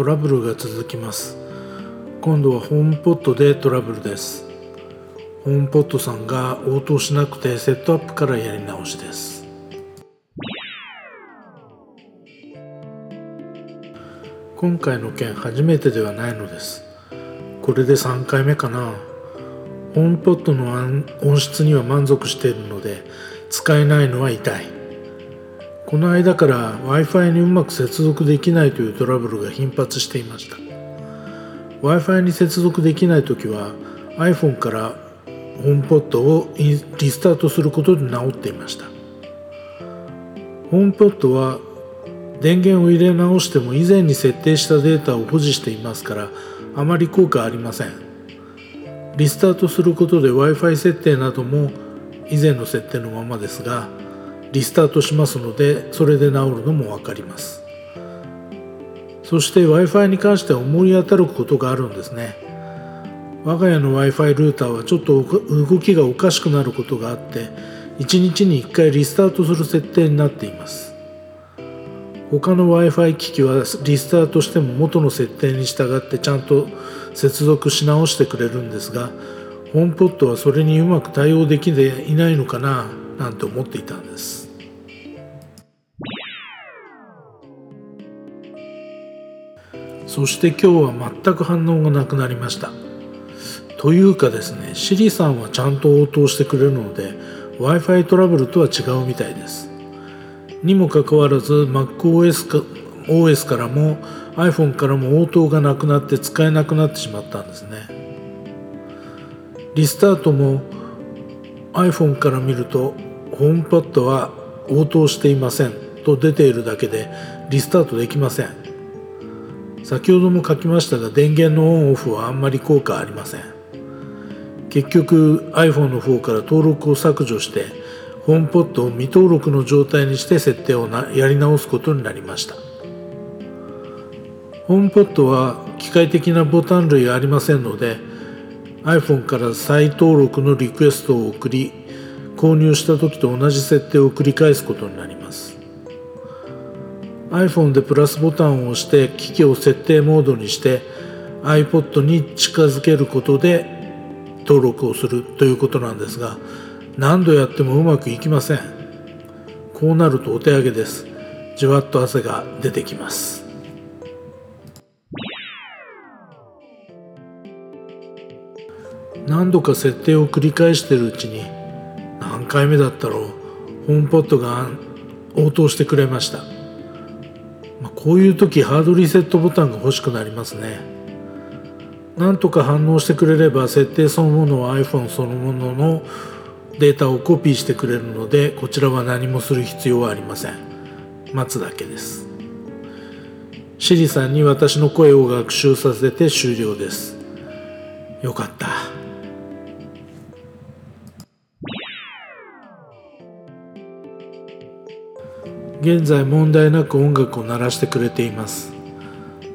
トラブルが続きます。今度はホームポットでトラブルです。ホームポットさんが応答しなくてセットアップからやり直しです。今回の件初めてではないのです。これで3回目かな。ホームポットの音質には満足しているので使えないのは痛い。この間から w i f i にうまく接続できないというトラブルが頻発していました。W i f i に接続できない時は iPhone からホームポットをリスタートすることで治っていました。ホームポットは電源を入れ直しても以前に設定したデータを保持していますからあまり効果ありません。リスタートすることで Wi-Fi 設定なども以前の設定のままですがリスタートしますのでそれで治るのも分かります。そして Wi-Fi に関しては思い当たることがあるんですね。我が家の Wi-Fi ルーターはちょっと動きがおかしくなることがあって1日に1回リスタートする設定になっています。他の Wi-Fi 機器はリスタートしても元の設定に従ってちゃんと接続し直してくれるんですがホームポットはそれにうまく対応できていないのかななんて思っていたんです。そして今日は全く反応がなくなりました。というかですねシリさんはちゃんと応答してくれるので w i f i トラブルとは違うみたいです。にもかかわらず MacOS か OS からも iPhone からも応答がなくなって使えなくなってしまったんですね。リスタートも iPhone から見るとホームパッドは応答していませんと出ているだけでリスタートできません。先ほども書きましたが電源のオンオフはあんまり効果ありません。結局 iPhone の方から登録を削除してホームポットを未登録の状態にして設定をやり直すことになりました。ホームポットは機械的なボタン類がありませんので iPhone から再登録のリクエストを送り購入した時と同じ設定を繰り返すことになります。iPhone でプラスボタンを押して機器を設定モードにして iPod に近づけることで登録をするということなんですが何度やってもうまくいきません。こうなるとお手上げです。じわっと汗が出てきます。何度か設定を繰り返しているうちに何回目だったろう。ホームポットが応答してくれました、まあ、こういう時ハードリセットボタンが欲しくなりますね。なんとか反応してくれれば設定そのものは iPhone そのもののデータをコピーしてくれるのでこちらは何もする必要はありません。待つだけです。シリさんに私の声を学習させて終了です。よかった。現在問題なく音楽を鳴らしてくれています。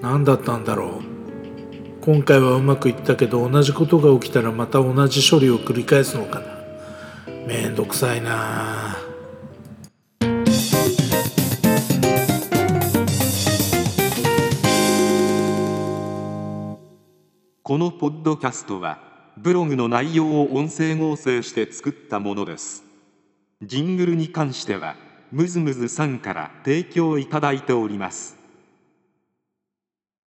何だったんだろう。今回はうまくいったけど同じことが起きたらまた同じ処理を繰り返すのかな。めんどくさいな。このポッドキャストはブログの内容を音声合成して作ったものです。ジングルに関してはムズムズさんから提供いただいております。